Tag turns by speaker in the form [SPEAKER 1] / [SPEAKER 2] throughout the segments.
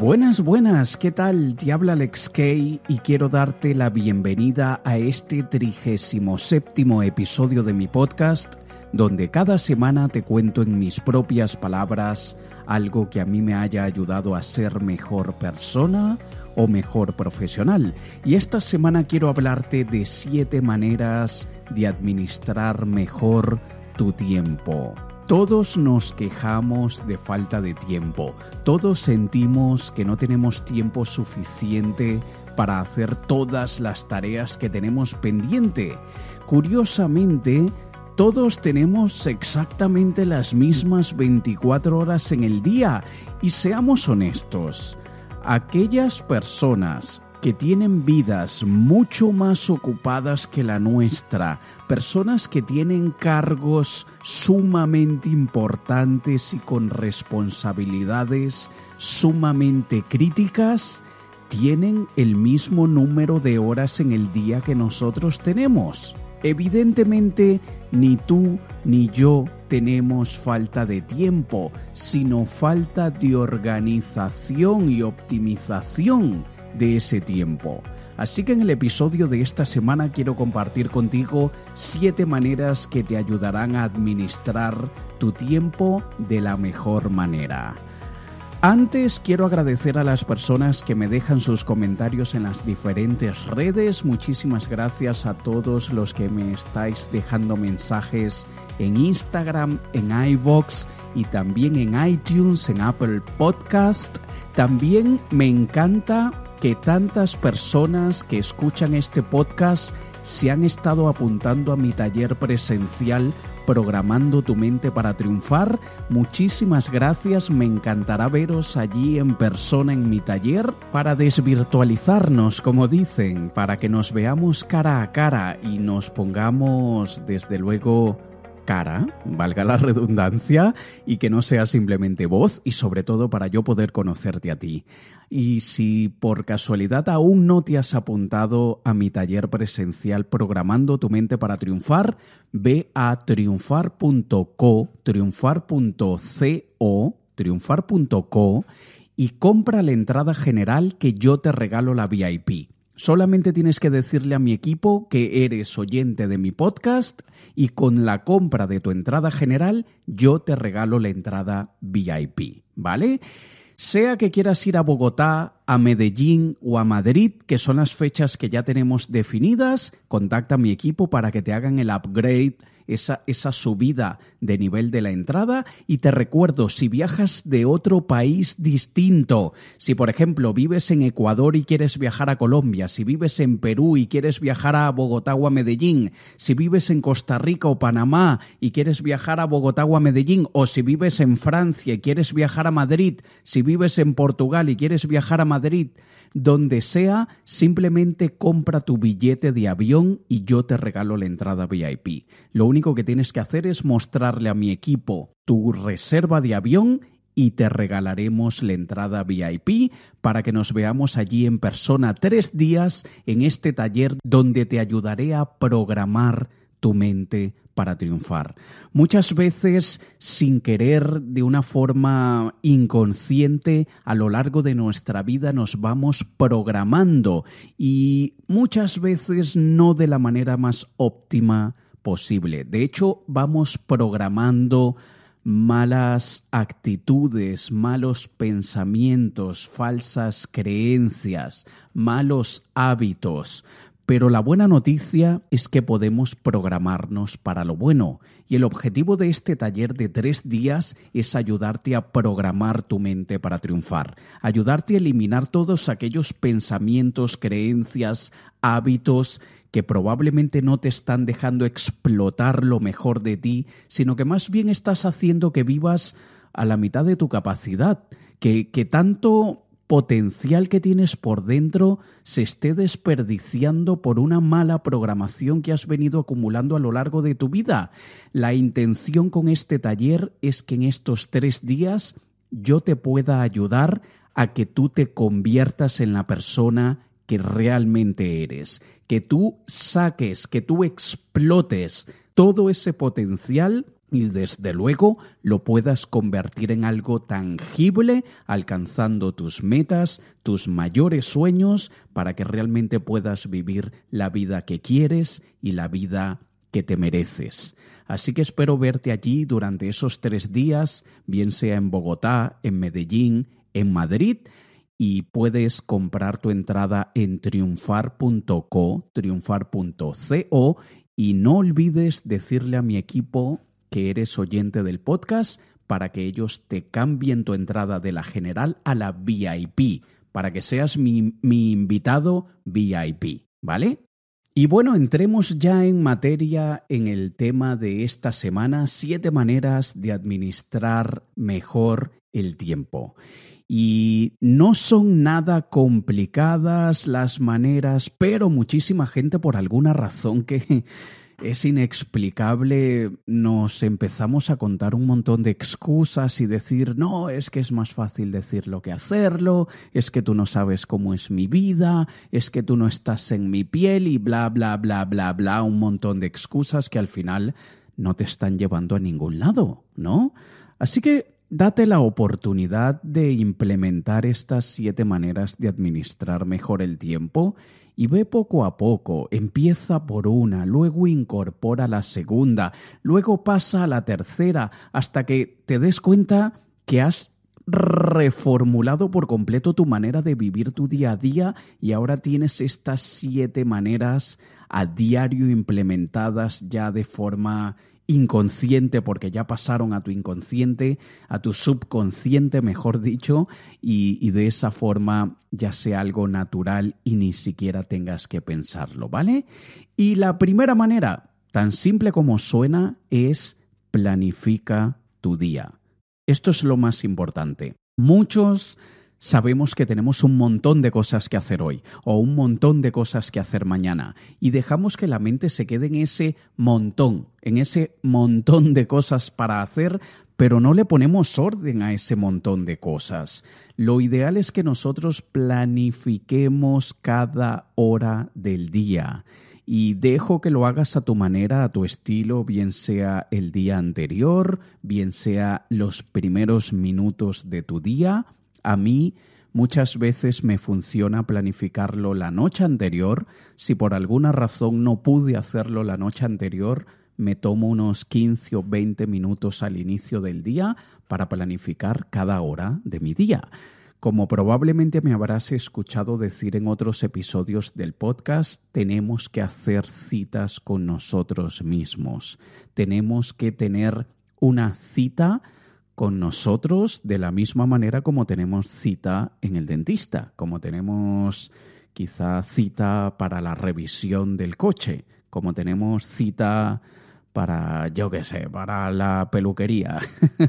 [SPEAKER 1] Buenas, buenas, ¿qué tal? Te habla Alex Kay y quiero darte la bienvenida a este trigésimo séptimo episodio de mi podcast, donde cada semana te cuento en mis propias palabras algo que a mí me haya ayudado a ser mejor persona o mejor profesional. Y esta semana quiero hablarte de siete maneras de administrar mejor tu tiempo. Todos nos quejamos de falta de tiempo, todos sentimos que no tenemos tiempo suficiente para hacer todas las tareas que tenemos pendiente. Curiosamente, todos tenemos exactamente las mismas 24 horas en el día y seamos honestos, aquellas personas que tienen vidas mucho más ocupadas que la nuestra, personas que tienen cargos sumamente importantes y con responsabilidades sumamente críticas, tienen el mismo número de horas en el día que nosotros tenemos. Evidentemente, ni tú ni yo tenemos falta de tiempo, sino falta de organización y optimización de ese tiempo. Así que en el episodio de esta semana quiero compartir contigo siete maneras que te ayudarán a administrar tu tiempo de la mejor manera. Antes quiero agradecer a las personas que me dejan sus comentarios en las diferentes redes. Muchísimas gracias a todos los que me estáis dejando mensajes en Instagram, en iVoox y también en iTunes, en Apple Podcast. También me encanta que tantas personas que escuchan este podcast se han estado apuntando a mi taller presencial programando tu mente para triunfar. Muchísimas gracias, me encantará veros allí en persona en mi taller para desvirtualizarnos, como dicen, para que nos veamos cara a cara y nos pongamos desde luego cara, valga la redundancia, y que no sea simplemente voz y sobre todo para yo poder conocerte a ti. Y si por casualidad aún no te has apuntado a mi taller presencial programando tu mente para triunfar, ve a triunfar.co, triunfar.co, triunfar.co y compra la entrada general que yo te regalo la VIP. Solamente tienes que decirle a mi equipo que eres oyente de mi podcast y con la compra de tu entrada general yo te regalo la entrada VIP, ¿vale? Sea que quieras ir a Bogotá, a Medellín o a Madrid, que son las fechas que ya tenemos definidas, contacta a mi equipo para que te hagan el upgrade esa, esa subida de nivel de la entrada. Y te recuerdo, si viajas de otro país distinto, si por ejemplo vives en Ecuador y quieres viajar a Colombia, si vives en Perú y quieres viajar a Bogotá o a Medellín, si vives en Costa Rica o Panamá y quieres viajar a Bogotá o a Medellín, o si vives en Francia y quieres viajar a Madrid, si vives en Portugal y quieres viajar a Madrid, donde sea, simplemente compra tu billete de avión y yo te regalo la entrada VIP. Lo único que tienes que hacer es mostrarle a mi equipo tu reserva de avión y te regalaremos la entrada VIP para que nos veamos allí en persona tres días en este taller donde te ayudaré a programar tu mente para triunfar. Muchas veces, sin querer, de una forma inconsciente, a lo largo de nuestra vida nos vamos programando y muchas veces no de la manera más óptima posible. De hecho, vamos programando malas actitudes, malos pensamientos, falsas creencias, malos hábitos. Pero la buena noticia es que podemos programarnos para lo bueno. Y el objetivo de este taller de tres días es ayudarte a programar tu mente para triunfar, ayudarte a eliminar todos aquellos pensamientos, creencias, hábitos que probablemente no te están dejando explotar lo mejor de ti, sino que más bien estás haciendo que vivas a la mitad de tu capacidad, que, que tanto potencial que tienes por dentro se esté desperdiciando por una mala programación que has venido acumulando a lo largo de tu vida. La intención con este taller es que en estos tres días yo te pueda ayudar a que tú te conviertas en la persona que realmente eres, que tú saques, que tú explotes todo ese potencial y desde luego lo puedas convertir en algo tangible, alcanzando tus metas, tus mayores sueños, para que realmente puedas vivir la vida que quieres y la vida que te mereces. Así que espero verte allí durante esos tres días, bien sea en Bogotá, en Medellín, en Madrid, y puedes comprar tu entrada en triunfar.co, triunfar.co, y no olvides decirle a mi equipo que eres oyente del podcast para que ellos te cambien tu entrada de la general a la VIP, para que seas mi, mi invitado VIP, ¿vale? Y bueno, entremos ya en materia en el tema de esta semana, siete maneras de administrar mejor el tiempo. Y no son nada complicadas las maneras, pero muchísima gente por alguna razón que es inexplicable, nos empezamos a contar un montón de excusas y decir, no, es que es más fácil decirlo que hacerlo, es que tú no sabes cómo es mi vida, es que tú no estás en mi piel y bla, bla, bla, bla, bla, un montón de excusas que al final no te están llevando a ningún lado, ¿no? Así que date la oportunidad de implementar estas siete maneras de administrar mejor el tiempo y ve poco a poco, empieza por una, luego incorpora la segunda, luego pasa a la tercera, hasta que te des cuenta que has reformulado por completo tu manera de vivir tu día a día y ahora tienes estas siete maneras a diario implementadas ya de forma inconsciente porque ya pasaron a tu inconsciente, a tu subconsciente, mejor dicho, y, de esa forma ya sea algo natural y ni siquiera tengas que pensarlo, ¿vale? Y la primera manera, tan simple como suena, es planifica tu día. Esto es lo más importante. Muchos sabemos que tenemos un montón de cosas que hacer hoy o un montón de cosas que hacer mañana y dejamos que la mente se quede en ese montón, en ese montón de cosas para hacer, pero no le ponemos orden a ese montón de cosas. Lo ideal es que nosotros planifiquemos cada hora del día y dejo que lo hagas a tu manera, a tu estilo, bien sea el día anterior, bien sea los primeros minutos de tu día a mí muchas veces me funciona planificarlo la noche anterior. Si por alguna razón no pude hacerlo la noche anterior, me tomo unos 15 o 20 minutos al inicio del día para planificar cada hora de mi día. Como probablemente me habrás escuchado decir en otros episodios del podcast, tenemos que hacer citas con nosotros mismos. Tenemos que tener una cita con nosotros de la misma manera como tenemos cita en el dentista, como tenemos quizá cita para la revisión del coche, como tenemos cita para, yo qué sé, para la peluquería.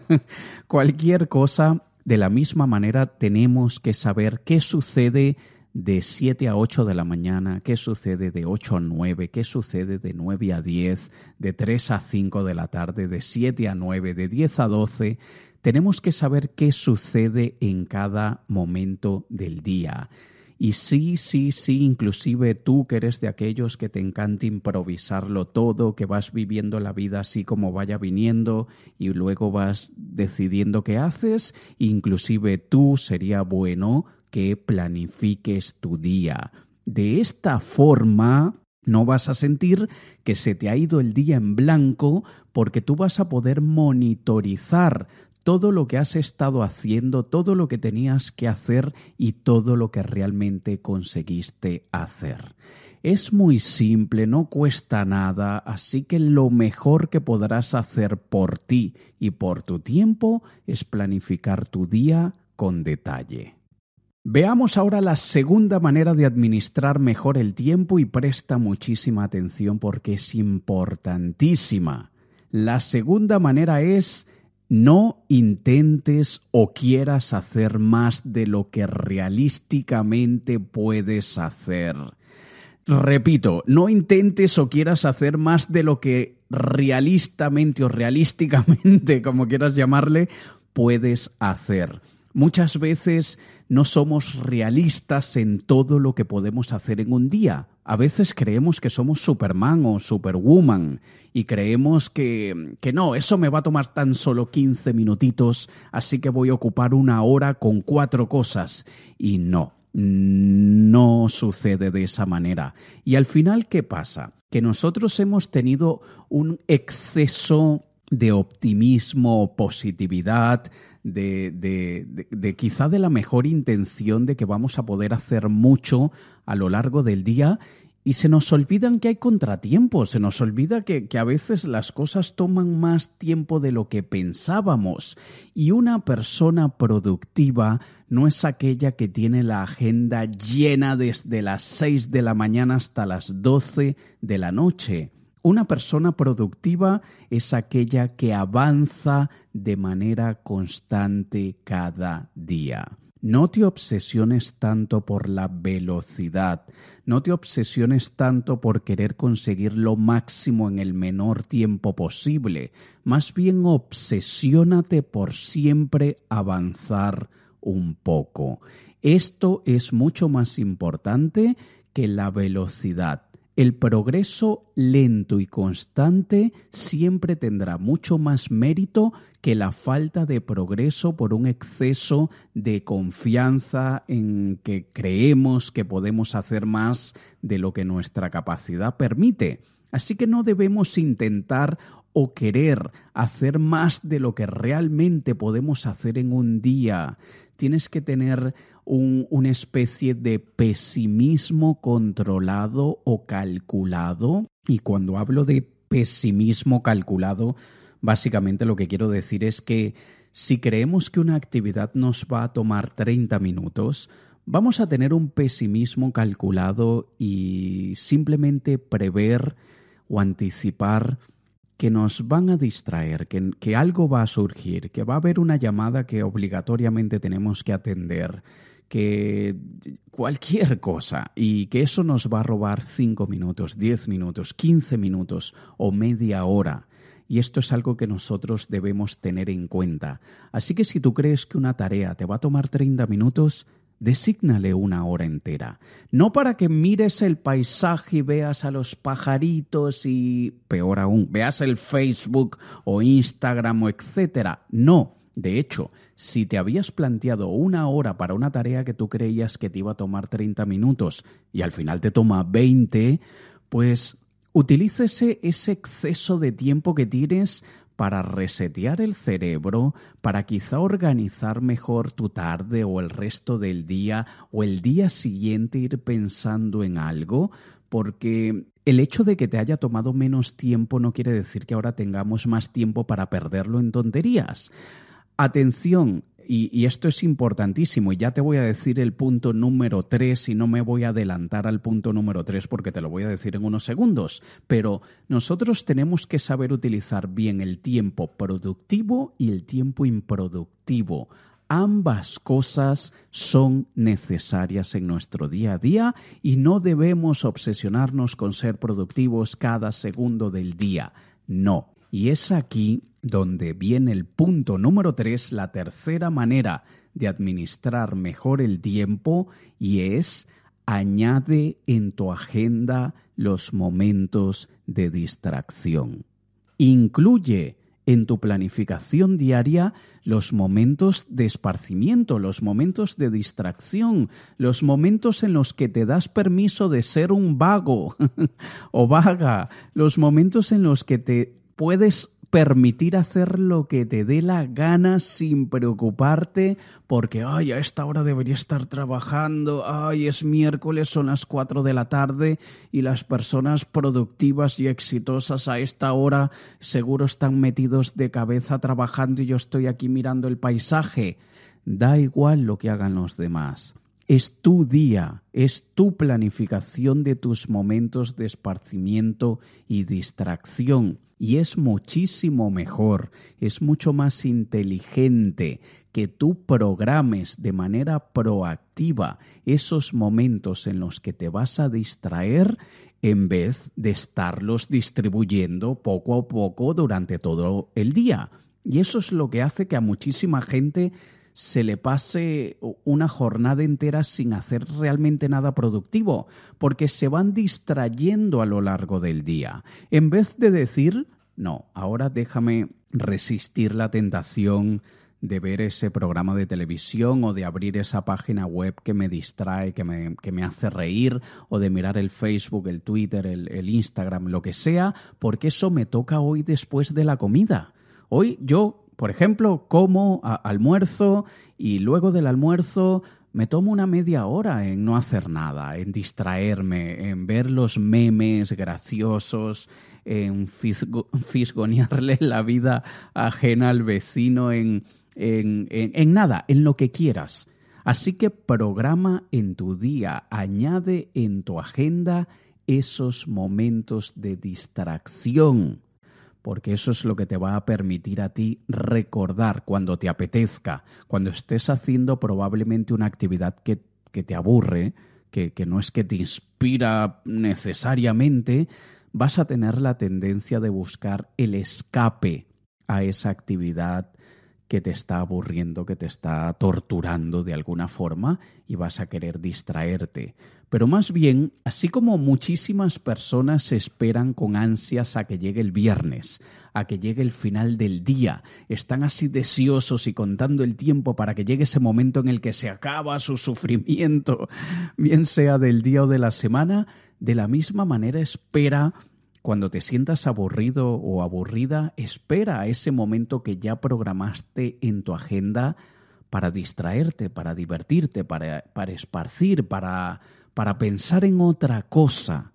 [SPEAKER 1] Cualquier cosa, de la misma manera tenemos que saber qué sucede de 7 a 8 de la mañana, qué sucede de 8 a 9, qué sucede de 9 a 10, de 3 a 5 de la tarde, de 7 a 9, de 10 a 12. Tenemos que saber qué sucede en cada momento del día. Y sí, sí, sí, inclusive tú que eres de aquellos que te encanta improvisarlo todo, que vas viviendo la vida así como vaya viniendo y luego vas decidiendo qué haces, inclusive tú sería bueno que planifiques tu día. De esta forma no vas a sentir que se te ha ido el día en blanco porque tú vas a poder monitorizar todo lo que has estado haciendo, todo lo que tenías que hacer y todo lo que realmente conseguiste hacer. Es muy simple, no cuesta nada, así que lo mejor que podrás hacer por ti y por tu tiempo es planificar tu día con detalle. Veamos ahora la segunda manera de administrar mejor el tiempo y presta muchísima atención porque es importantísima. La segunda manera es no intentes o quieras hacer más de lo que realísticamente puedes hacer. Repito, no intentes o quieras hacer más de lo que realistamente o realísticamente, como quieras llamarle, puedes hacer. Muchas veces no somos realistas en todo lo que podemos hacer en un día. A veces creemos que somos Superman o Superwoman y creemos que, que no, eso me va a tomar tan solo 15 minutitos, así que voy a ocupar una hora con cuatro cosas. Y no, no sucede de esa manera. Y al final, ¿qué pasa? Que nosotros hemos tenido un exceso de optimismo, positividad, de, de, de, quizá de la mejor intención de que vamos a poder hacer mucho a lo largo del día y se nos olvidan que hay contratiempos, se nos olvida que, que, a veces las cosas toman más tiempo de lo que pensábamos. Y una persona productiva no es aquella que tiene la agenda llena desde las 6 de la mañana hasta las 12 de la noche. Una persona productiva es aquella que avanza de manera constante cada día. No te obsesiones tanto por la velocidad, no te obsesiones tanto por querer conseguir lo máximo en el menor tiempo posible, más bien obsesiónate por siempre avanzar un poco. Esto es mucho más importante que la velocidad. El progreso lento y constante siempre tendrá mucho más mérito que la falta de progreso por un exceso de confianza en que creemos que podemos hacer más de lo que nuestra capacidad permite. Así que no debemos intentar o querer hacer más de lo que realmente podemos hacer en un día. Tienes que tener una especie de pesimismo controlado o calculado. Y cuando hablo de pesimismo calculado, básicamente lo que quiero decir es que si creemos que una actividad nos va a tomar 30 minutos, vamos a tener un pesimismo calculado y simplemente prever o anticipar que nos van a distraer, que, que, algo va a surgir, que va a haber una llamada que obligatoriamente tenemos que atender, que cualquier cosa y que eso nos va a robar cinco minutos, diez minutos, quince minutos o media hora. Y esto es algo que nosotros debemos tener en cuenta. Así que si tú crees que una tarea te va a tomar 30 minutos, Desígnale una hora entera, no para que mires el paisaje y veas a los pajaritos y, peor aún, veas el Facebook o Instagram o etcétera. No, de hecho, si te habías planteado una hora para una tarea que tú creías que te iba a tomar 30 minutos y al final te toma 20, pues utilícese ese exceso de tiempo que tienes para resetear el cerebro, para quizá organizar mejor tu tarde o el resto del día o el día siguiente ir pensando en algo, porque el hecho de que te haya tomado menos tiempo no quiere decir que ahora tengamos más tiempo para perderlo en tonterías. Atención, y, esto es importantísimo, y ya te voy a decir el punto número tres y no me voy a adelantar al punto número tres porque te lo voy a decir en unos segundos, pero nosotros tenemos que saber utilizar bien el tiempo productivo y el tiempo improductivo. Ambas cosas son necesarias en nuestro día a día y no debemos obsesionarnos con ser productivos cada segundo del día. No. Y es aquí donde viene el punto número tres, la tercera manera de administrar mejor el tiempo, y es añade en tu agenda los momentos de distracción. Incluye en tu planificación diaria los momentos de esparcimiento, los momentos de distracción, los momentos en los que te das permiso de ser un vago o vaga, los momentos en los que te puedes permitir hacer lo que te dé la gana sin preocuparte porque, ay, a esta hora debería estar trabajando, ay, es miércoles, son las 4 de la tarde y las personas productivas y exitosas a esta hora seguro están metidos de cabeza trabajando y yo estoy aquí mirando el paisaje. Da igual lo que hagan los demás. Es tu día, es tu planificación de tus momentos de esparcimiento y distracción y es muchísimo mejor, es mucho más inteligente que tú programes de manera proactiva esos momentos en los que te vas a distraer en vez de estarlos distribuyendo poco a poco durante todo el día. Y eso es lo que hace que a muchísima gente se le pase una jornada entera sin hacer realmente nada productivo, porque se van distrayendo a lo largo del día. En vez de decir, no, ahora déjame resistir la tentación de ver ese programa de televisión o de abrir esa página web que me distrae, que me, que me hace reír, o de mirar el Facebook, el Twitter, el, el Instagram, lo que sea, porque eso me toca hoy después de la comida. Hoy yo, por ejemplo, como almuerzo y luego del almuerzo me tomo una media hora en no hacer nada, en distraerme, en ver los memes graciosos, en fisgonearle la vida ajena al vecino, en en, nada, en lo que quieras. Así que programa en tu día, añade en tu agenda esos momentos de distracción, porque eso es lo que te va a permitir a ti recordar cuando te apetezca, cuando estés haciendo probablemente una actividad que, te aburre, que, que no es que te inspira necesariamente, vas a tener la tendencia de buscar el escape a esa actividad que te está aburriendo, que te está torturando de alguna forma y vas a querer distraerte. Pero más bien, así como muchísimas personas esperan con ansias a que llegue el viernes, a que llegue el final del día, están así deseosos y contando el tiempo para que llegue ese momento en el que se acaba su sufrimiento, bien sea del día o de la semana, de la misma manera espera cuando te sientas aburrido o aburrida, espera a ese momento que ya programaste en tu agenda para distraerte, para divertirte, para, para esparcir, para, para pensar en otra cosa.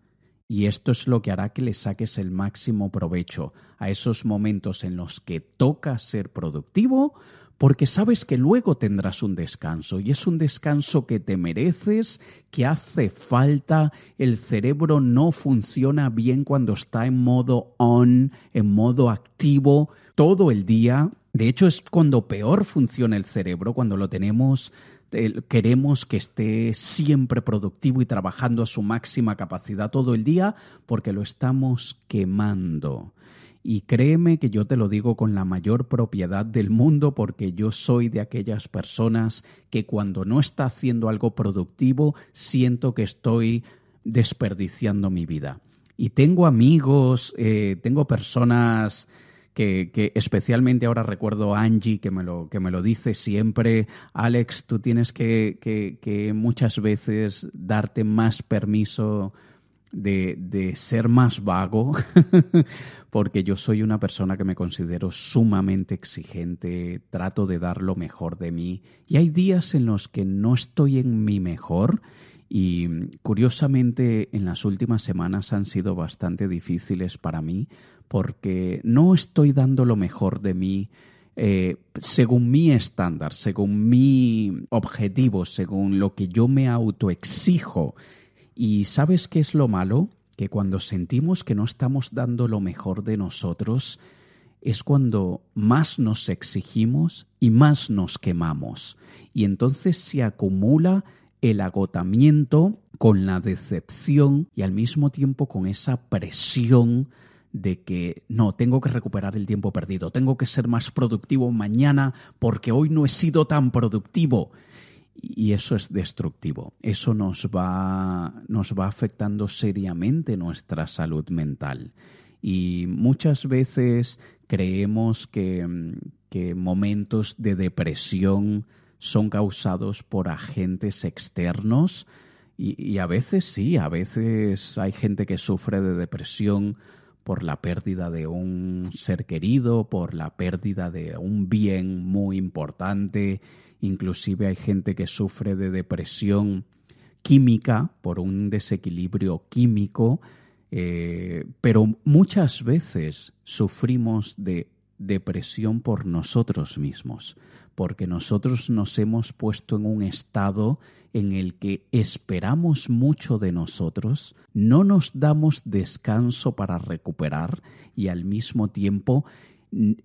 [SPEAKER 1] Y esto es lo que hará que le saques el máximo provecho a esos momentos en los que toca ser productivo porque sabes que luego tendrás un descanso y es un descanso que te mereces, que hace falta, el cerebro no funciona bien cuando está en modo on, en modo activo todo el día. De hecho es cuando peor funciona el cerebro, cuando lo tenemos queremos que esté siempre productivo y trabajando a su máxima capacidad todo el día porque lo estamos quemando. Y créeme que yo te lo digo con la mayor propiedad del mundo porque yo soy de aquellas personas que cuando no está haciendo algo productivo siento que estoy desperdiciando mi vida. Y tengo amigos, eh, tengo personas que, especialmente ahora recuerdo a Angie que me lo, que me lo dice siempre, Alex, tú tienes que, que muchas veces darte más permiso de, ser más vago, porque yo soy una persona que me considero sumamente exigente, trato de dar lo mejor de mí y hay días en los que no estoy en mi mejor y curiosamente en las últimas semanas han sido bastante difíciles para mí porque no estoy dando lo mejor de mí eh, según mi estándar, según mi objetivo, según lo que yo me autoexijo ¿Y sabes qué es lo malo? Que cuando sentimos que no estamos dando lo mejor de nosotros, es cuando más nos exigimos y más nos quemamos. Y entonces se acumula el agotamiento con la decepción y al mismo tiempo con esa presión de que no, tengo que recuperar el tiempo perdido, tengo que ser más productivo mañana porque hoy no he sido tan productivo y eso es destructivo. Eso nos va, nos va afectando seriamente nuestra salud mental. Y muchas veces creemos que, que momentos de depresión son causados por agentes externos y, y, a veces sí, a veces hay gente que sufre de depresión por la pérdida de un ser querido, por la pérdida de un bien muy importante Inclusive hay gente que sufre de depresión química por un desequilibrio químico, eh, pero muchas veces sufrimos de depresión por nosotros mismos, porque nosotros nos hemos puesto en un estado en el que esperamos mucho de nosotros, no nos damos descanso para recuperar y al mismo tiempo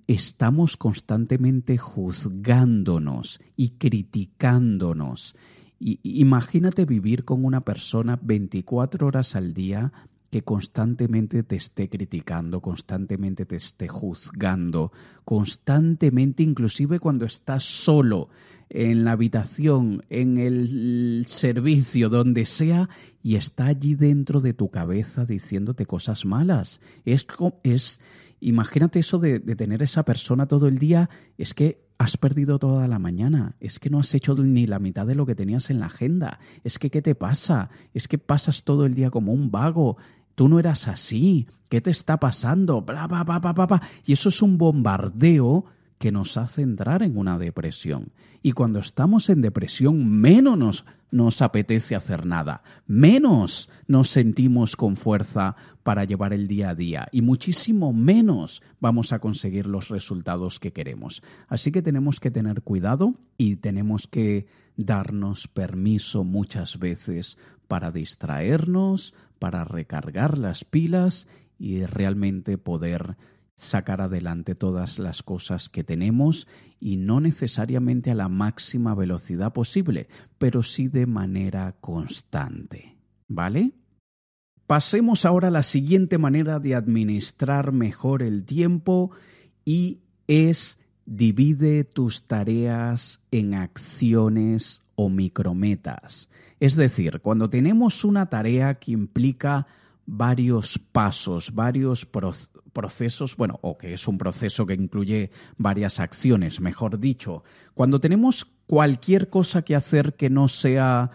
[SPEAKER 1] estamos constantemente juzgándonos y criticándonos. Y, imagínate vivir con una persona 24 horas al día que constantemente te esté criticando, constantemente te esté juzgando, constantemente, inclusive cuando estás solo en la habitación, en el servicio, donde sea, y está allí dentro de tu cabeza diciéndote cosas malas. Es, es imagínate eso de, de tener esa persona todo el día, es que has perdido toda la mañana, es que no has hecho ni la mitad de lo que tenías en la agenda, es que ¿qué te pasa? Es que pasas todo el día como un vago, tú no eras así, ¿qué te está pasando? Bla, bla, bla, bla, bla. Y eso es un bombardeo que nos hace entrar en una depresión. Y cuando estamos en depresión, menos nos, nos, apetece hacer nada, menos nos sentimos con fuerza para llevar el día a día y muchísimo menos vamos a conseguir los resultados que queremos. Así que tenemos que tener cuidado y tenemos que darnos permiso muchas veces para distraernos, para recargar las pilas y realmente poder sacar adelante todas las cosas que tenemos y no necesariamente a la máxima velocidad posible, pero sí de manera constante. ¿Vale? Pasemos ahora a la siguiente manera de administrar mejor el tiempo y es divide tus tareas en acciones o micrometas. Es decir, cuando tenemos una tarea que implica varios pasos, varios procesos, bueno, o que es un proceso que incluye varias acciones, mejor dicho. Cuando tenemos cualquier cosa que hacer que no sea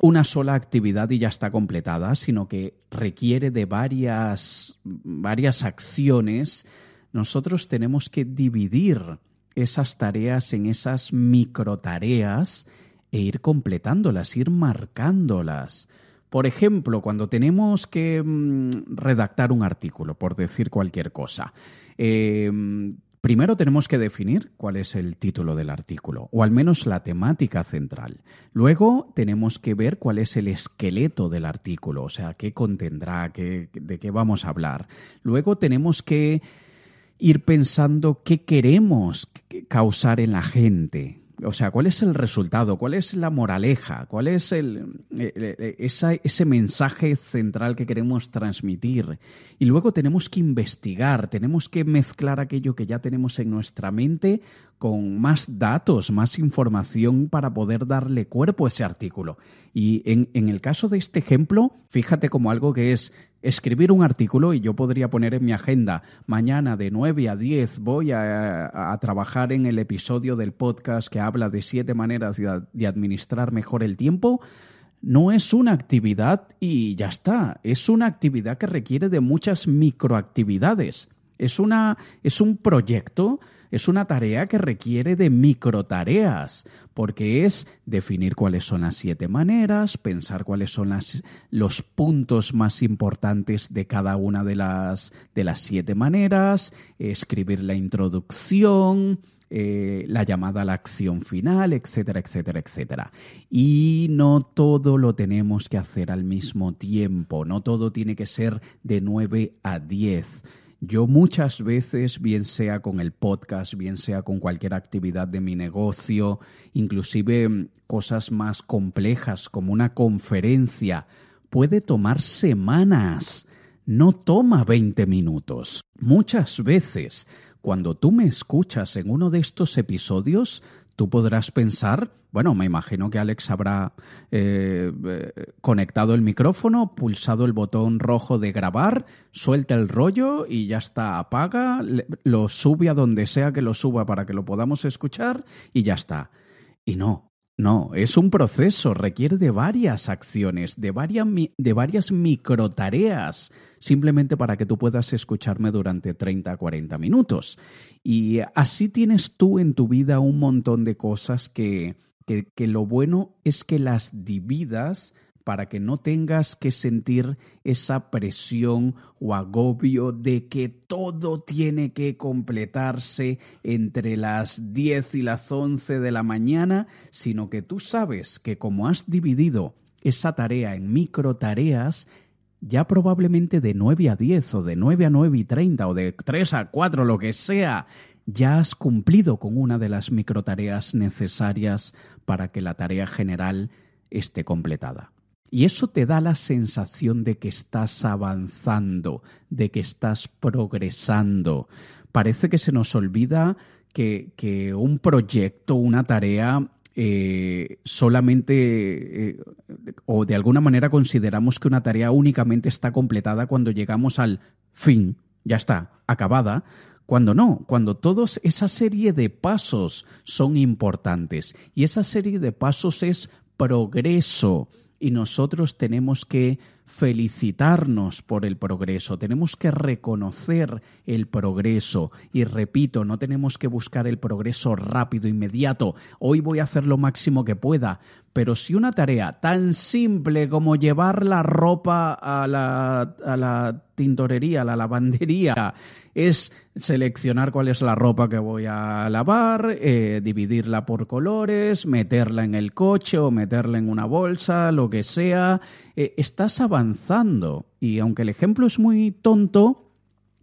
[SPEAKER 1] una sola actividad y ya está completada, sino que requiere de varias, varias acciones, nosotros tenemos que dividir esas tareas en esas microtareas e ir completándolas, ir marcándolas. Por ejemplo, cuando tenemos que mm, redactar un artículo, por decir cualquier cosa, em, primero tenemos que definir cuál es el título del artículo, o al menos la temática central. Luego tenemos que ver cuál es el esqueleto del artículo, o sea, qué contendrá, de qué vamos a hablar. Luego tenemos que ir pensando qué queremos causar en la gente, o sea, ¿cuál es el resultado? ¿Cuál es la moraleja? ¿Cuál es el, eh, eh, ese mensaje central que queremos transmitir? Y luego tenemos que investigar, tenemos que mezclar aquello que ya tenemos en nuestra mente con más datos, más información para poder darle cuerpo a ese artículo. Y en, en el caso de este ejemplo, fíjate como algo que es escribir un artículo y yo podría poner en mi agenda, mañana de 9 a 10 voy a, trabajar en el episodio del podcast que habla de siete maneras de, administrar mejor el tiempo, no es una actividad y ya está, es una actividad que requiere de muchas microactividades. Es, una, es un proyecto es una tarea que requiere de microtareas, porque es definir cuáles son las siete maneras, pensar cuáles son los puntos más importantes de cada una de las, de las siete maneras, escribir la introducción, eh, la llamada a la acción final, etcétera, etcétera, etcétera. Y no todo lo tenemos que hacer al mismo tiempo, no todo tiene que ser de 9 a 10 yo muchas veces, bien sea con el podcast, bien sea con cualquier actividad de mi negocio, inclusive mm, cosas más complejas como una conferencia, puede tomar semanas. No toma 20 minutos. Muchas veces, cuando tú me escuchas en uno de estos episodios, tú podrás pensar, bueno, me imagino que Alex habrá eh, eh, conectado el micrófono, pulsado el botón rojo de grabar, suelta el rollo y ya está, apaga, lo sube a donde sea que lo suba para que lo podamos escuchar y ya está. Y no, no, es un proceso, requiere de varias acciones, de varias, de varias microtareas, simplemente para que tú puedas escucharme durante 30 a 40 minutos. Y así tienes tú en tu vida un montón de cosas que, que, que lo bueno es que las dividas para que no tengas que sentir esa presión o agobio de que todo tiene que completarse entre las 10 y las 11 de la mañana, sino que tú sabes que como has dividido esa tarea en micro tareas, ya probablemente de 9 a 10 o de 9 a 9 y 30 o de 3 a 4, lo que sea, ya has cumplido con una de las microtareas necesarias para que la tarea general esté completada. Y eso te da la sensación de que estás avanzando, de que estás progresando. Parece que se nos olvida que, que un proyecto, una tarea, eh, solamente eh, o de alguna manera consideramos que una tarea únicamente está completada cuando llegamos al fin, ya está, acabada, cuando no, cuando toda esa serie de pasos son importantes y esa serie de pasos es progreso y nosotros tenemos que felicitarnos por el progreso, tenemos que reconocer el progreso. Y repito, no tenemos que buscar el progreso rápido, inmediato, hoy voy a hacer lo máximo que pueda, pero si una tarea tan simple como llevar la ropa a la, tintorería, a la lavandería, es seleccionar cuál es la ropa que voy a lavar, eh, dividirla por colores, meterla en el coche o meterla en una bolsa, lo que sea, eh, estás avanzando. Y aunque el ejemplo es muy tonto,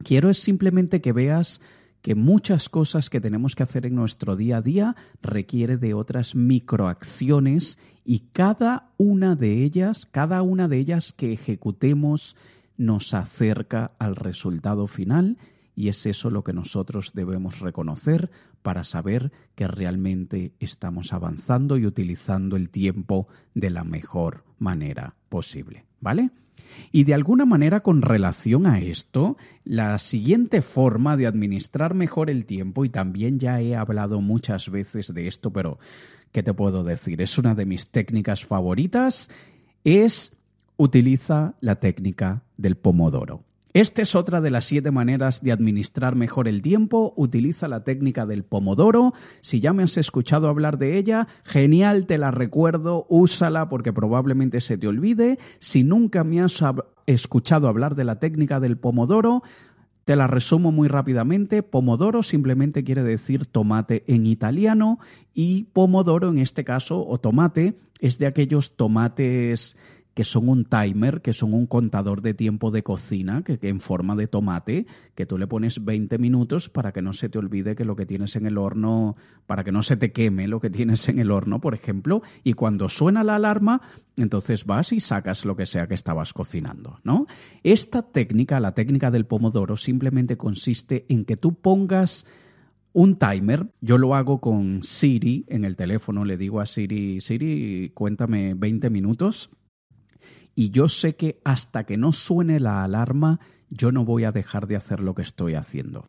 [SPEAKER 1] quiero es simplemente que veas que muchas cosas que tenemos que hacer en nuestro día a día requiere de otras microacciones y cada una de ellas, cada una de ellas que ejecutemos nos acerca al resultado final y es eso lo que nosotros debemos reconocer para saber que realmente estamos avanzando y utilizando el tiempo de la mejor manera posible, ¿vale? Y de alguna manera con relación a esto, la siguiente forma de administrar mejor el tiempo, y también ya he hablado muchas veces de esto, pero ¿qué te puedo decir? Es una de mis técnicas favoritas, es utiliza la técnica del pomodoro. Esta es otra de las siete maneras de administrar mejor el tiempo. Utiliza la técnica del pomodoro. Si ya me has escuchado hablar de ella, genial, te la recuerdo, úsala porque probablemente se te olvide. Si nunca me has escuchado hablar de la técnica del pomodoro, te la resumo muy rápidamente. Pomodoro simplemente quiere decir tomate en italiano y pomodoro en este caso, o tomate, es de aquellos tomates que son un timer, que son un contador de tiempo de cocina, que, en forma de tomate, que tú le pones 20 minutos para que no se te olvide que lo que tienes en el horno, para que no se te queme lo que tienes en el horno, por ejemplo, y cuando suena la alarma, entonces vas y sacas lo que sea que estabas cocinando, ¿no? Esta técnica, la técnica del pomodoro, simplemente consiste en que tú pongas un timer, yo lo hago con Siri en el teléfono, le digo a Siri, Siri, cuéntame 20 minutos y yo sé que hasta que no suene la alarma yo no voy a dejar de hacer lo que estoy haciendo.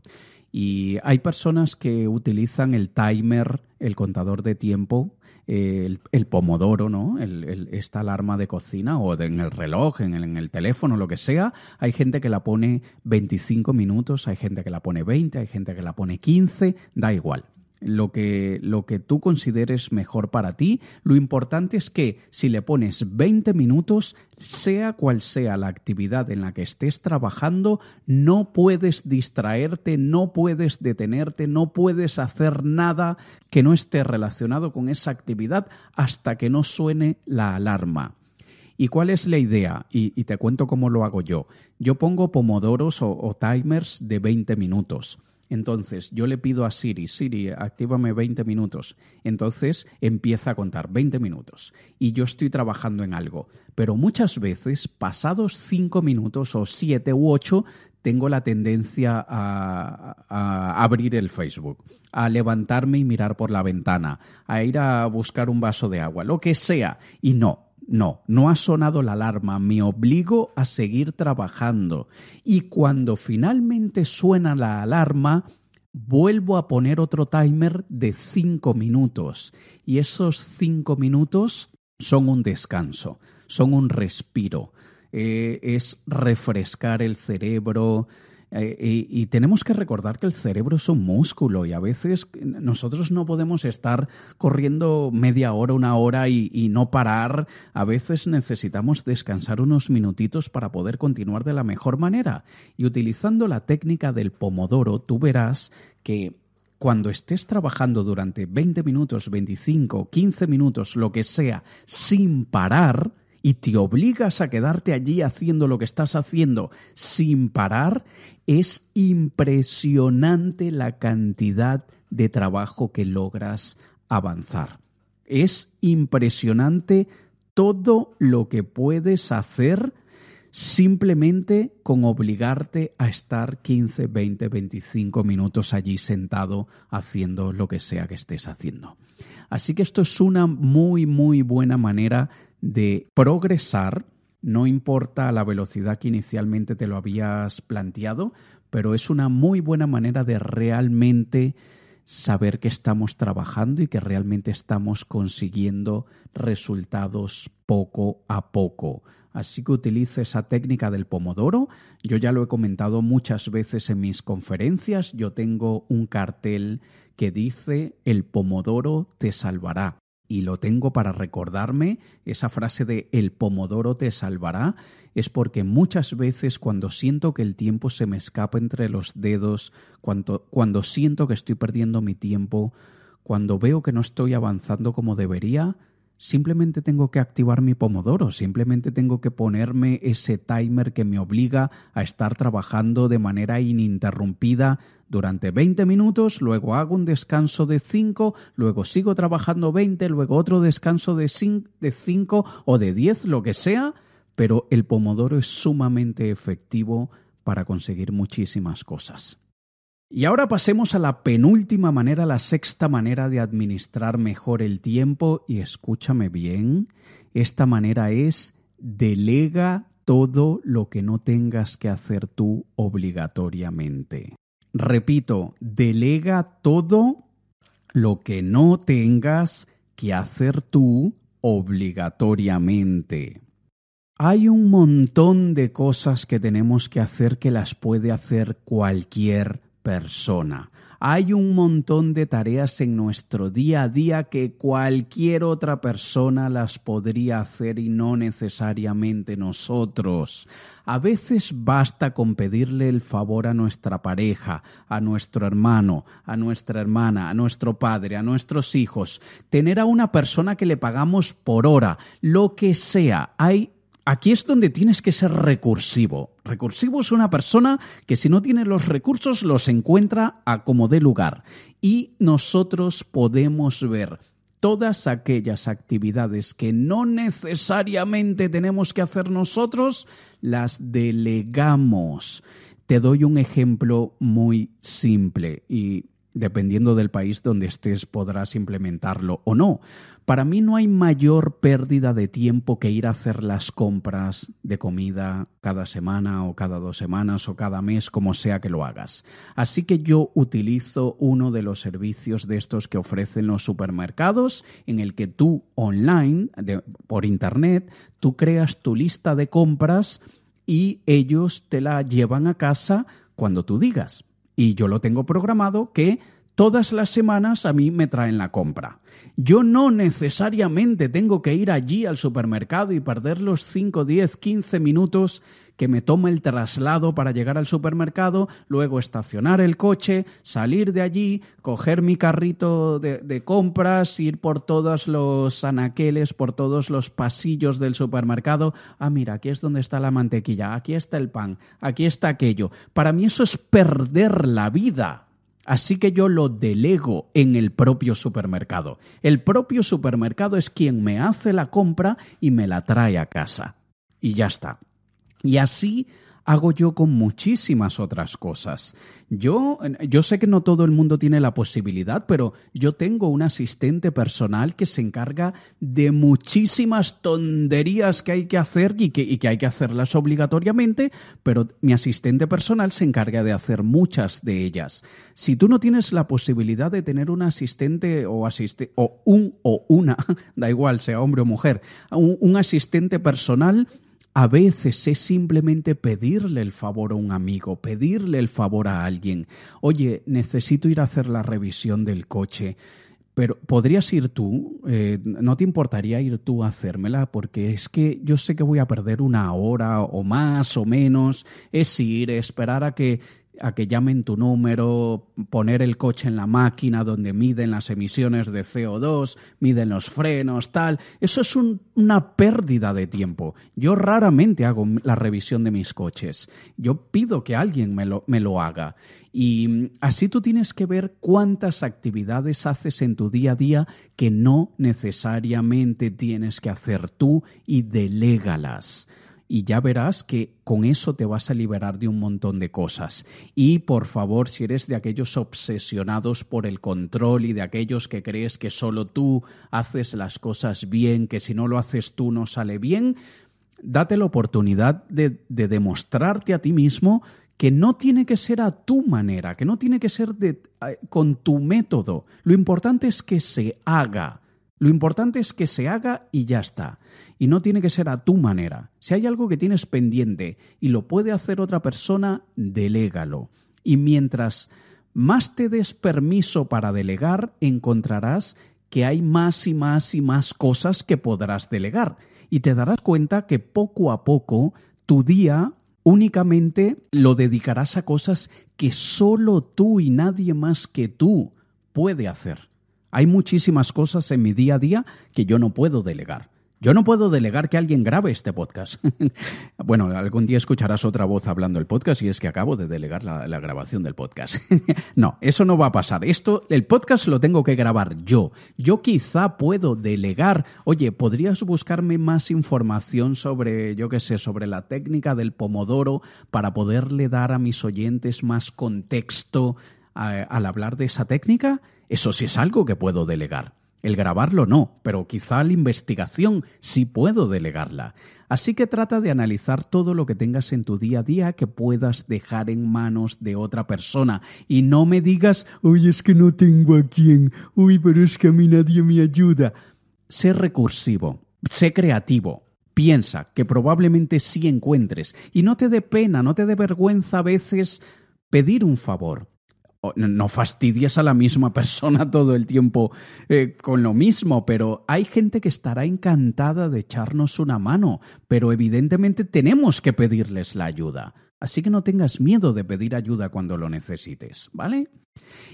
[SPEAKER 1] Y hay personas que utilizan el timer, el contador de tiempo, el, pomodoro, ¿no? esta alarma de cocina o en el reloj, en el, en el, teléfono, lo que sea. Hay gente que la pone 25 minutos, hay gente que la pone 20, hay gente que la pone 15, da igual lo que, lo que tú consideres mejor para ti. Lo importante es que si le pones 20 minutos, sea cual sea la actividad en la que estés trabajando, no puedes distraerte, no puedes detenerte, no puedes hacer nada que no esté relacionado con esa actividad hasta que no suene la alarma. ¿Y cuál es la idea? Y, te cuento cómo lo hago yo. Yo pongo pomodoros o, o timers de 20 minutos. Entonces yo le pido a Siri, Siri, actívame 20 minutos. Entonces empieza a contar 20 minutos y yo estoy trabajando en algo. Pero muchas veces, pasados 5 minutos o 7 u 8, tengo la tendencia a, a, abrir el Facebook, a levantarme y mirar por la ventana, a ir a buscar un vaso de agua, lo que sea. Y no, no, no ha sonado la alarma, me obligo a seguir trabajando. Y cuando finalmente suena la alarma, vuelvo a poner otro timer de cinco minutos. Y esos cinco minutos son un descanso, son un respiro. Eh, es refrescar el cerebro, eh, y, tenemos que recordar que el cerebro es un músculo y a veces nosotros no podemos estar corriendo media hora, una hora y, no parar. A veces necesitamos descansar unos minutitos para poder continuar de la mejor manera. Y utilizando la técnica del pomodoro, tú verás que cuando estés trabajando durante 20 minutos, 25, 15 minutos, lo que sea, sin parar, y te obligas a quedarte allí haciendo lo que estás haciendo sin parar, es impresionante la cantidad de trabajo que logras avanzar. Es impresionante todo lo que puedes hacer simplemente con obligarte a estar 15, 20, 25 minutos allí sentado haciendo lo que sea que estés haciendo. Así que esto es una muy, muy buena manera de progresar, no importa la velocidad que inicialmente te lo habías planteado, pero es una muy buena manera de realmente saber que estamos trabajando y que realmente estamos consiguiendo resultados poco a poco. Así que utilice esa técnica del pomodoro. Yo ya lo he comentado muchas veces en mis conferencias. Yo tengo un cartel que dice el pomodoro te salvará. Y lo tengo para recordarme, esa frase de el pomodoro te salvará, es porque muchas veces cuando siento que el tiempo se me escapa entre los dedos, cuando, cuando siento que estoy perdiendo mi tiempo, cuando veo que no estoy avanzando como debería, Simplemente tengo que activar mi pomodoro, simplemente tengo que ponerme ese timer que me obliga a estar trabajando de manera ininterrumpida durante 20 minutos, luego hago un descanso de 5, luego sigo trabajando 20, luego otro descanso de 5 o de 10, lo que sea, pero el pomodoro es sumamente efectivo para conseguir muchísimas cosas. Y ahora pasemos a la penúltima manera, la sexta manera de administrar mejor el tiempo. Y escúchame bien, esta manera es delega todo lo que no tengas que hacer tú obligatoriamente. Repito, delega todo lo que no tengas que hacer tú obligatoriamente. Hay un montón de cosas que tenemos que hacer que las puede hacer cualquier persona. Hay un montón de tareas en nuestro día a día que cualquier otra persona las podría hacer y no necesariamente nosotros. A veces basta con pedirle el favor a nuestra pareja, a nuestro hermano, a nuestra hermana, a nuestro padre, a nuestros hijos, tener a una persona que le pagamos por hora, lo que sea. Hay Aquí es donde tienes que ser recursivo. Recursivo es una persona que si no tiene los recursos los encuentra a como dé lugar. Y nosotros podemos ver todas aquellas actividades que no necesariamente tenemos que hacer nosotros, las delegamos. Te doy un ejemplo muy simple y dependiendo del país donde estés podrás implementarlo o no. Para mí no hay mayor pérdida de tiempo que ir a hacer las compras de comida cada semana o cada dos semanas o cada mes, como sea que lo hagas. Así que yo utilizo uno de los servicios de estos que ofrecen los supermercados en el que tú online, por internet, tú creas tu lista de compras y ellos te la llevan a casa cuando tú digas. Y yo lo tengo programado que todas las semanas a mí me traen la compra. Yo no necesariamente tengo que ir allí al supermercado y perder los 5, 10, 15 minutos que me toma el traslado para llegar al supermercado, luego estacionar el coche, salir de allí, coger mi carrito de, de, compras, ir por todos los anaqueles, por todos los pasillos del supermercado. Ah, mira, aquí es donde está la mantequilla, aquí está el pan, aquí está aquello. Para mí eso es perder la vida. Así que yo lo delego en el propio supermercado. El propio supermercado es quien me hace la compra y me la trae a casa. Y ya está. Y así hago yo con muchísimas otras cosas. Yo, yo sé que no todo el mundo tiene la posibilidad, pero yo tengo un asistente personal que se encarga de muchísimas tonterías que hay que hacer y que, y que hay que hacerlas obligatoriamente, pero mi asistente personal se encarga de hacer muchas de ellas. Si tú no tienes la posibilidad de tener un asistente o o un o una, da igual sea hombre o mujer, un asistente personal, a veces es simplemente pedirle el favor a un amigo, pedirle el favor a alguien. Oye, necesito ir a hacer la revisión del coche. Pero podrías ir tú, eh, no te importaría ir tú a hacérmela, porque es que yo sé que voy a perder una hora o más o menos, es ir, esperar a que, a que llamen tu número, poner el coche en la máquina donde miden las emisiones de CO2, miden los frenos, tal. Eso es una pérdida de tiempo. Yo raramente hago la revisión de mis coches. Yo pido que alguien me lo, me lo haga. Y así tú tienes que ver cuántas actividades haces en tu día a día que no necesariamente tienes que hacer tú y delégalas y ya verás que con eso te vas a liberar de un montón de cosas. Y por favor, si eres de aquellos obsesionados por el control y de aquellos que crees que solo tú haces las cosas bien, que si no lo haces tú no sale bien, date la oportunidad de, demostrarte a ti mismo que no tiene que ser a tu manera, que no tiene que ser de, eh, con tu método. Lo importante es que se haga. Lo importante es que se haga y ya está. Y no tiene que ser a tu manera. Si hay algo que tienes pendiente y lo puede hacer otra persona, delégalo. Y mientras más te des permiso para delegar, encontrarás que hay más y más y más cosas que podrás delegar. Y te darás cuenta que poco a poco tu día únicamente lo dedicarás a cosas que solo tú y nadie más que tú puede hacer. Hay muchísimas cosas en mi día a día que yo no puedo delegar. Yo no puedo delegar que alguien grabe este podcast. bueno, algún día escucharás otra voz hablando el podcast y es que acabo de delegar la, grabación del podcast. no, eso no va a pasar. Esto, el podcast lo tengo que grabar yo. Yo quizá puedo delegar. Oye, ¿podrías buscarme más información sobre, yo qué sé, sobre la técnica del pomodoro para poderle dar a mis oyentes más contexto al hablar de esa técnica? Eso sí es algo que puedo delegar. El grabarlo no, pero quizá la investigación sí puedo delegarla. Así que trata de analizar todo lo que tengas en tu día a día que puedas dejar en manos de otra persona. Y no me digas, uy, es que no tengo a quién, uy, pero es que a mí nadie me ayuda. Sé recursivo, sé creativo, piensa que probablemente sí encuentres. Y no te dé pena, no te dé vergüenza a veces pedir un favor no fastidies a la misma persona todo el tiempo eh, con lo mismo, pero hay gente que estará encantada de echarnos una mano, pero evidentemente tenemos que pedirles la ayuda. Así que no tengas miedo de pedir ayuda cuando lo necesites, ¿vale?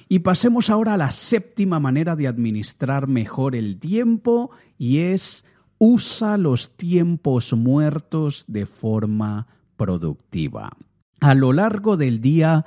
[SPEAKER 1] Y pasemos ahora a la séptima manera de administrar mejor el tiempo y es usa los tiempos muertos de forma productiva. A lo largo del día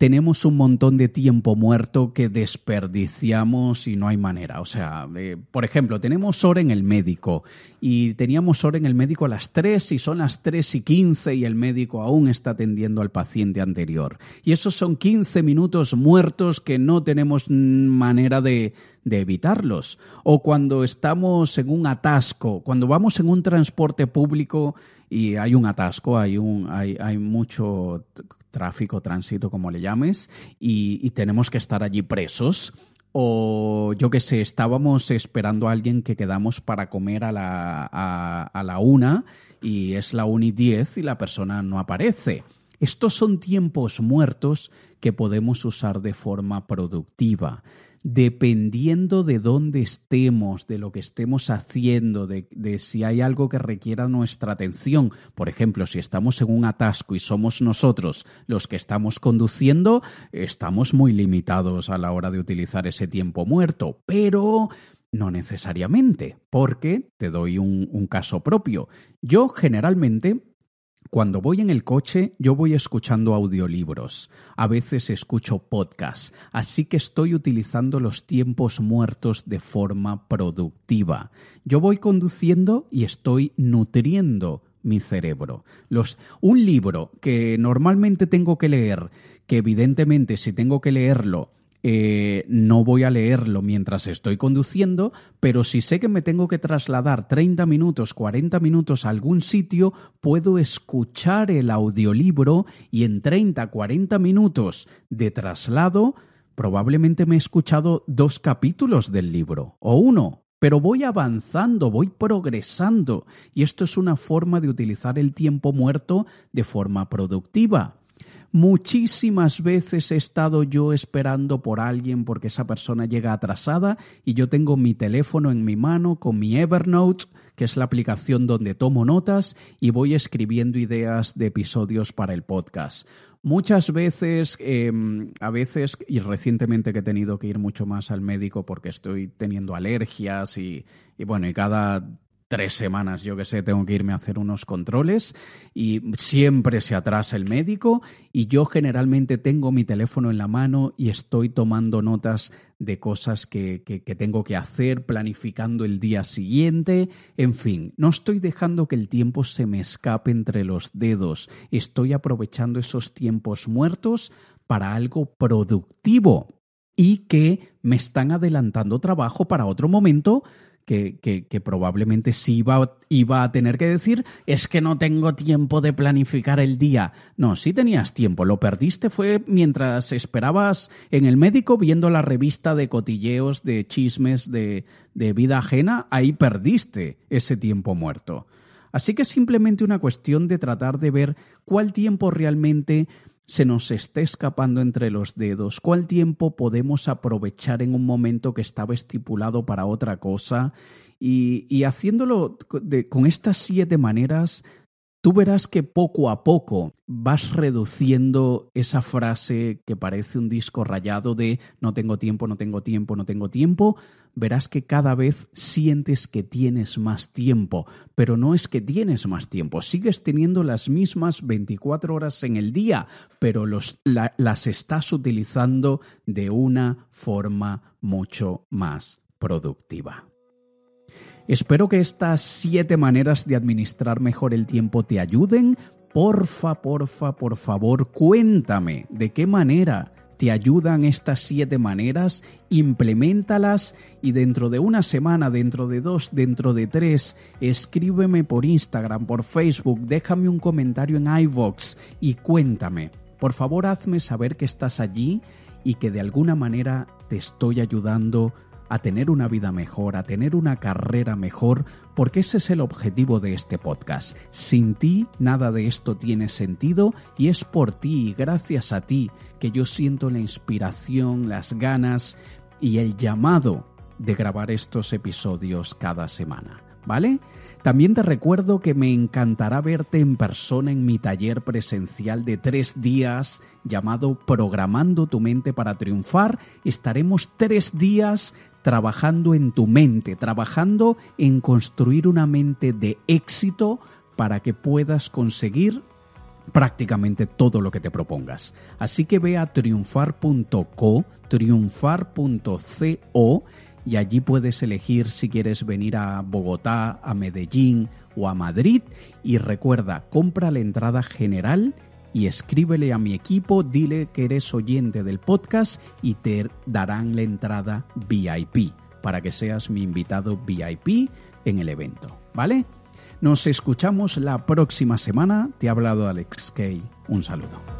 [SPEAKER 1] tenemos un montón de tiempo muerto que desperdiciamos y no hay manera. O sea, por ejemplo, tenemos hora en el médico y teníamos hora en el médico a las 3 y son las 3 y 15 y el médico aún está atendiendo al paciente anterior. Y esos son 15 minutos muertos que no tenemos manera de evitarlos. O cuando estamos en un atasco, cuando vamos en un transporte público y hay un atasco, hay, un, hay, hay mucho tráfico, tránsito, como le llames, y, tenemos que estar allí presos. O yo qué sé, estábamos esperando a alguien que quedamos para comer a la, a, la una y es la una y diez y la persona no aparece. Estos son tiempos muertos que podemos usar de forma productiva dependiendo de dónde estemos, de lo que estemos haciendo, de, si hay algo que requiera nuestra atención. Por ejemplo, si estamos en un atasco y somos nosotros los que estamos conduciendo, estamos muy limitados a la hora de utilizar ese tiempo muerto. Pero no necesariamente, porque te doy un, caso propio. Yo generalmente cuando voy en el coche, yo voy escuchando audiolibros, a veces escucho podcasts, así que estoy utilizando los tiempos muertos de forma productiva. Yo voy conduciendo y estoy nutriendo mi cerebro. Un libro que normalmente tengo que leer, que evidentemente si tengo que leerlo eh, no voy a leerlo mientras estoy conduciendo, pero si sé que me tengo que trasladar 30 minutos, 40 minutos a algún sitio, puedo escuchar el audiolibro y en 30, 40 minutos de traslado, probablemente me he escuchado dos capítulos del libro, o uno, pero voy avanzando, voy progresando, y esto es una forma de utilizar el tiempo muerto de forma productiva. Muchísimas veces he estado yo esperando por alguien porque esa persona llega atrasada y yo tengo mi teléfono en mi mano con mi Evernote que es la aplicación donde tomo notas y voy escribiendo ideas de episodios para el podcast. Muchas veces, em, a veces, y recientemente que he tenido que ir mucho más al médico porque estoy teniendo alergias y, y bueno, y cada tres semanas, yo que sé, tengo que irme a hacer unos controles y siempre se atrasa el médico y yo generalmente tengo mi teléfono en la mano y estoy tomando notas de cosas que, que, tengo que hacer, planificando el día siguiente, en fin, no estoy dejando que el tiempo se me escape entre los dedos, estoy aprovechando esos tiempos muertos para algo productivo y que me están adelantando trabajo para otro momento que, probablemente sí iba, iba a tener que decir es que no tengo tiempo de planificar el día. No, sí tenías tiempo, lo perdiste fue mientras esperabas en el médico viendo la revista de cotilleos, de chismes, de, de vida ajena, ahí perdiste ese tiempo muerto. Así que es simplemente una cuestión de tratar de ver cuál tiempo realmente se nos está escapando entre los dedos, cuál tiempo podemos aprovechar en un momento que estaba estipulado para otra cosa y, y haciéndolo con estas siete maneras tú verás que poco a poco vas reduciendo esa frase que parece un disco rayado de no tengo tiempo, no tengo tiempo, no tengo tiempo. Verás que cada vez sientes que tienes más tiempo, pero no es que tienes más tiempo, sigues teniendo las mismas 24 horas en el día, pero las estás utilizando de una forma mucho más productiva. Espero que estas siete maneras de administrar mejor el tiempo te ayuden. Porfa, porfa, por favor, cuéntame de qué manera te ayudan estas siete maneras, implementalas y dentro de una semana, dentro de dos, dentro de tres, escríbeme por Instagram, por Facebook, déjame un comentario en iVoox y cuéntame. Por favor, hazme saber que estás allí y que de alguna manera te estoy ayudando a tener una vida mejor, a tener una carrera mejor, porque ese es el objetivo de este podcast. Sin ti nada de esto tiene sentido y es por ti y gracias a ti que yo siento la inspiración, las ganas y el llamado de grabar estos episodios cada semana. ¿Vale? También te recuerdo que me encantará verte en persona en mi taller presencial de tres días llamado Programando tu mente para triunfar. Estaremos tres días trabajando en tu mente, trabajando en construir una mente de éxito para que puedas conseguir prácticamente todo lo que te propongas. Así que ve a triunfar.co, triunfar.co y allí puedes elegir si quieres venir a Bogotá, a Medellín o a Madrid y recuerda, compra la entrada general y escríbele a mi equipo, dile que eres oyente del podcast y te darán la entrada VIP para que seas mi invitado VIP en el evento, ¿vale? Nos escuchamos la próxima semana. Te ha hablado Alex Kay. Un saludo.